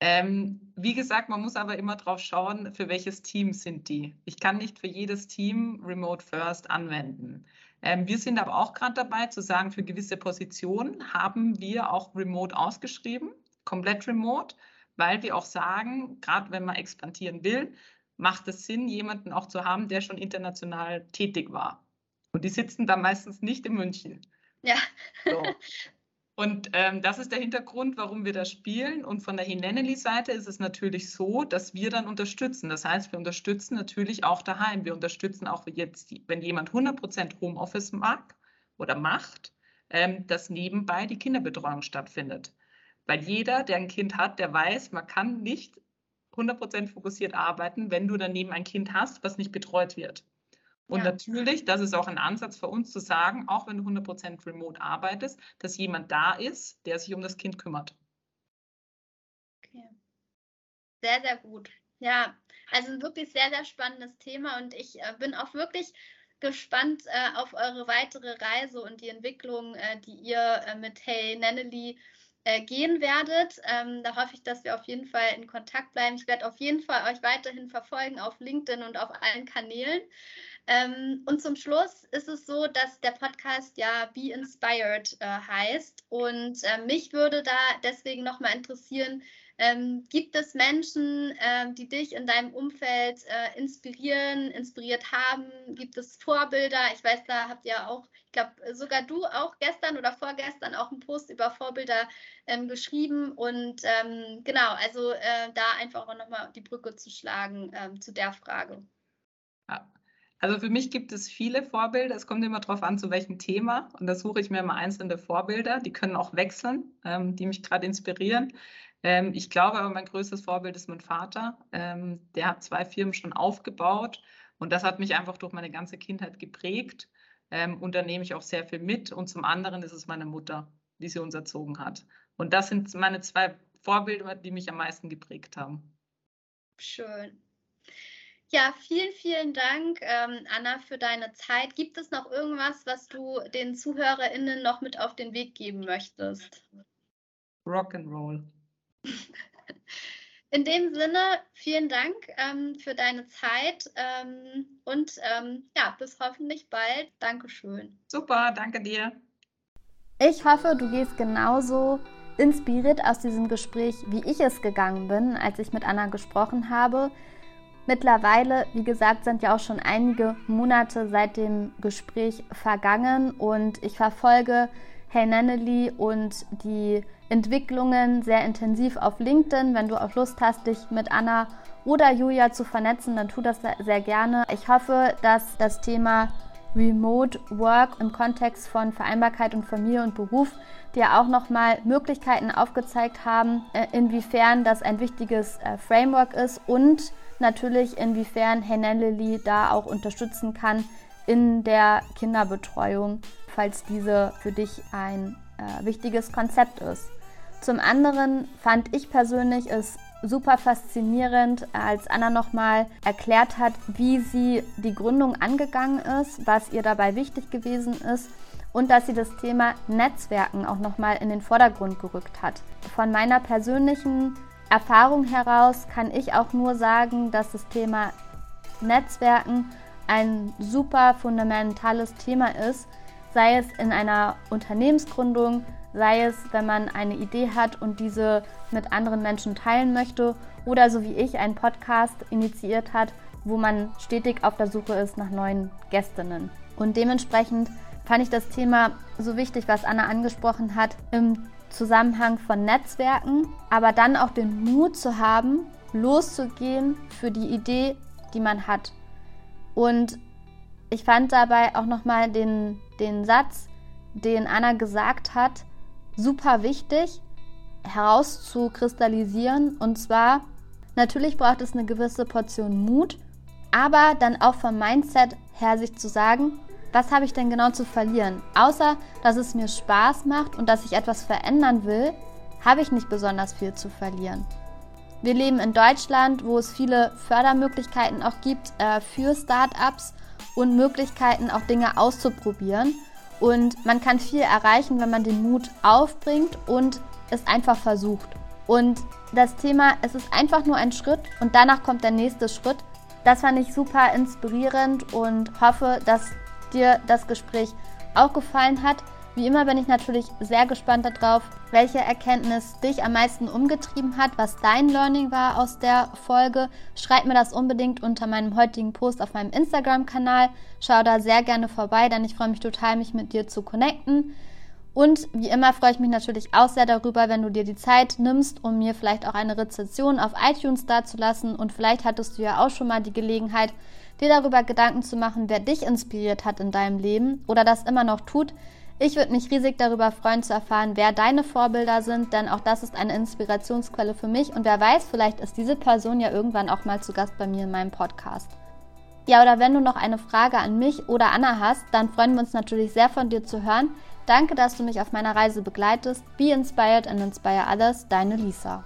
Ähm, wie gesagt, man muss aber immer drauf schauen, für welches Team sind die. Ich kann nicht für jedes Team Remote First anwenden. Ähm, wir sind aber auch gerade dabei zu sagen, für gewisse Positionen haben wir auch Remote ausgeschrieben, komplett Remote, weil wir auch sagen, gerade wenn man expandieren will, macht es Sinn, jemanden auch zu haben, der schon international tätig war. Und die sitzen da meistens nicht in München. Ja. So. Und ähm, das ist der Hintergrund, warum wir das spielen. Und von der Hineneli-Seite ist es natürlich so, dass wir dann unterstützen. Das heißt, wir unterstützen natürlich auch daheim. Wir unterstützen auch jetzt, wenn jemand 100% Homeoffice mag oder macht, ähm, dass nebenbei die Kinderbetreuung stattfindet. Weil jeder, der ein Kind hat, der weiß, man kann nicht 100% fokussiert arbeiten, wenn du daneben ein Kind hast, was nicht betreut wird. Und ja. natürlich, das ist auch ein Ansatz für uns zu sagen, auch wenn du 100% remote arbeitest, dass jemand da ist, der sich um das Kind kümmert. Okay. Sehr, sehr gut. Ja, also ein wirklich sehr, sehr spannendes Thema und ich äh, bin auch wirklich gespannt äh, auf eure weitere Reise und die Entwicklung, äh, die ihr äh, mit Hey Nannely äh, gehen werdet. Ähm, da hoffe ich, dass wir auf jeden Fall in Kontakt bleiben. Ich werde auf jeden Fall euch weiterhin verfolgen auf LinkedIn und auf allen Kanälen. Ähm, und zum Schluss ist es so, dass der Podcast ja Be Inspired äh, heißt. Und äh, mich würde da deswegen nochmal interessieren, ähm, gibt es Menschen, äh, die dich in deinem Umfeld äh, inspirieren, inspiriert haben? Gibt es Vorbilder? Ich weiß, da habt ihr auch, ich glaube, sogar du auch gestern oder vorgestern auch einen Post über Vorbilder ähm, geschrieben. Und ähm, genau, also äh, da einfach auch nochmal die Brücke zu schlagen ähm, zu der Frage. Ja. Also für mich gibt es viele Vorbilder. Es kommt immer darauf an, zu welchem Thema. Und da suche ich mir immer einzelne Vorbilder. Die können auch wechseln, ähm, die mich gerade inspirieren. Ähm, ich glaube aber, mein größtes Vorbild ist mein Vater. Ähm, der hat zwei Firmen schon aufgebaut. Und das hat mich einfach durch meine ganze Kindheit geprägt. Ähm, und da nehme ich auch sehr viel mit. Und zum anderen ist es meine Mutter, die sie uns erzogen hat. Und das sind meine zwei Vorbilder, die mich am meisten geprägt haben. Schön. Ja, vielen, vielen Dank, ähm, Anna, für deine Zeit. Gibt es noch irgendwas, was du den ZuhörerInnen noch mit auf den Weg geben möchtest? Rock'n'Roll. In dem Sinne, vielen Dank ähm, für deine Zeit ähm, und ähm, ja, bis hoffentlich bald. Dankeschön. Super, danke dir. Ich hoffe, du gehst genauso inspiriert aus diesem Gespräch, wie ich es gegangen bin, als ich mit Anna gesprochen habe. Mittlerweile, wie gesagt, sind ja auch schon einige Monate seit dem Gespräch vergangen und ich verfolge Hey Nanneli und die Entwicklungen sehr intensiv auf LinkedIn. Wenn du auch Lust hast, dich mit Anna oder Julia zu vernetzen, dann tu das sehr gerne. Ich hoffe, dass das Thema Remote Work im Kontext von Vereinbarkeit und Familie und Beruf dir auch nochmal Möglichkeiten aufgezeigt haben, äh, inwiefern das ein wichtiges äh, Framework ist und natürlich inwiefern Henelli da auch unterstützen kann in der Kinderbetreuung, falls diese für dich ein äh, wichtiges Konzept ist. Zum anderen fand ich persönlich es super faszinierend, als Anna nochmal erklärt hat, wie sie die Gründung angegangen ist, was ihr dabei wichtig gewesen ist und dass sie das Thema Netzwerken auch nochmal in den Vordergrund gerückt hat. Von meiner persönlichen Erfahrung heraus kann ich auch nur sagen, dass das Thema Netzwerken ein super fundamentales Thema ist, sei es in einer Unternehmensgründung, sei es, wenn man eine Idee hat und diese mit anderen Menschen teilen möchte oder so wie ich einen Podcast initiiert hat, wo man stetig auf der Suche ist nach neuen Gästinnen. Und dementsprechend fand ich das Thema so wichtig, was Anna angesprochen hat, im Zusammenhang von Netzwerken, aber dann auch den Mut zu haben, loszugehen für die Idee, die man hat. Und ich fand dabei auch nochmal den, den Satz, den Anna gesagt hat, super wichtig herauszukristallisieren. Und zwar, natürlich braucht es eine gewisse Portion Mut, aber dann auch vom Mindset her sich zu sagen, was habe ich denn genau zu verlieren? Außer, dass es mir Spaß macht und dass ich etwas verändern will, habe ich nicht besonders viel zu verlieren. Wir leben in Deutschland, wo es viele Fördermöglichkeiten auch gibt äh, für Startups und Möglichkeiten, auch Dinge auszuprobieren. Und man kann viel erreichen, wenn man den Mut aufbringt und es einfach versucht. Und das Thema, es ist einfach nur ein Schritt und danach kommt der nächste Schritt. Das fand ich super inspirierend und hoffe, dass dir das Gespräch auch gefallen hat. Wie immer bin ich natürlich sehr gespannt darauf, welche Erkenntnis dich am meisten umgetrieben hat, was dein Learning war aus der Folge. Schreib mir das unbedingt unter meinem heutigen Post auf meinem Instagram-Kanal. Schau da sehr gerne vorbei, denn ich freue mich total, mich mit dir zu connecten. Und wie immer freue ich mich natürlich auch sehr darüber, wenn du dir die Zeit nimmst, um mir vielleicht auch eine Rezension auf iTunes dazulassen. Und vielleicht hattest du ja auch schon mal die Gelegenheit, dir darüber Gedanken zu machen, wer dich inspiriert hat in deinem Leben oder das immer noch tut. Ich würde mich riesig darüber freuen zu erfahren, wer deine Vorbilder sind, denn auch das ist eine Inspirationsquelle für mich und wer weiß, vielleicht ist diese Person ja irgendwann auch mal zu Gast bei mir in meinem Podcast. Ja, oder wenn du noch eine Frage an mich oder Anna hast, dann freuen wir uns natürlich sehr von dir zu hören. Danke, dass du mich auf meiner Reise begleitest. Be inspired and inspire others, deine Lisa.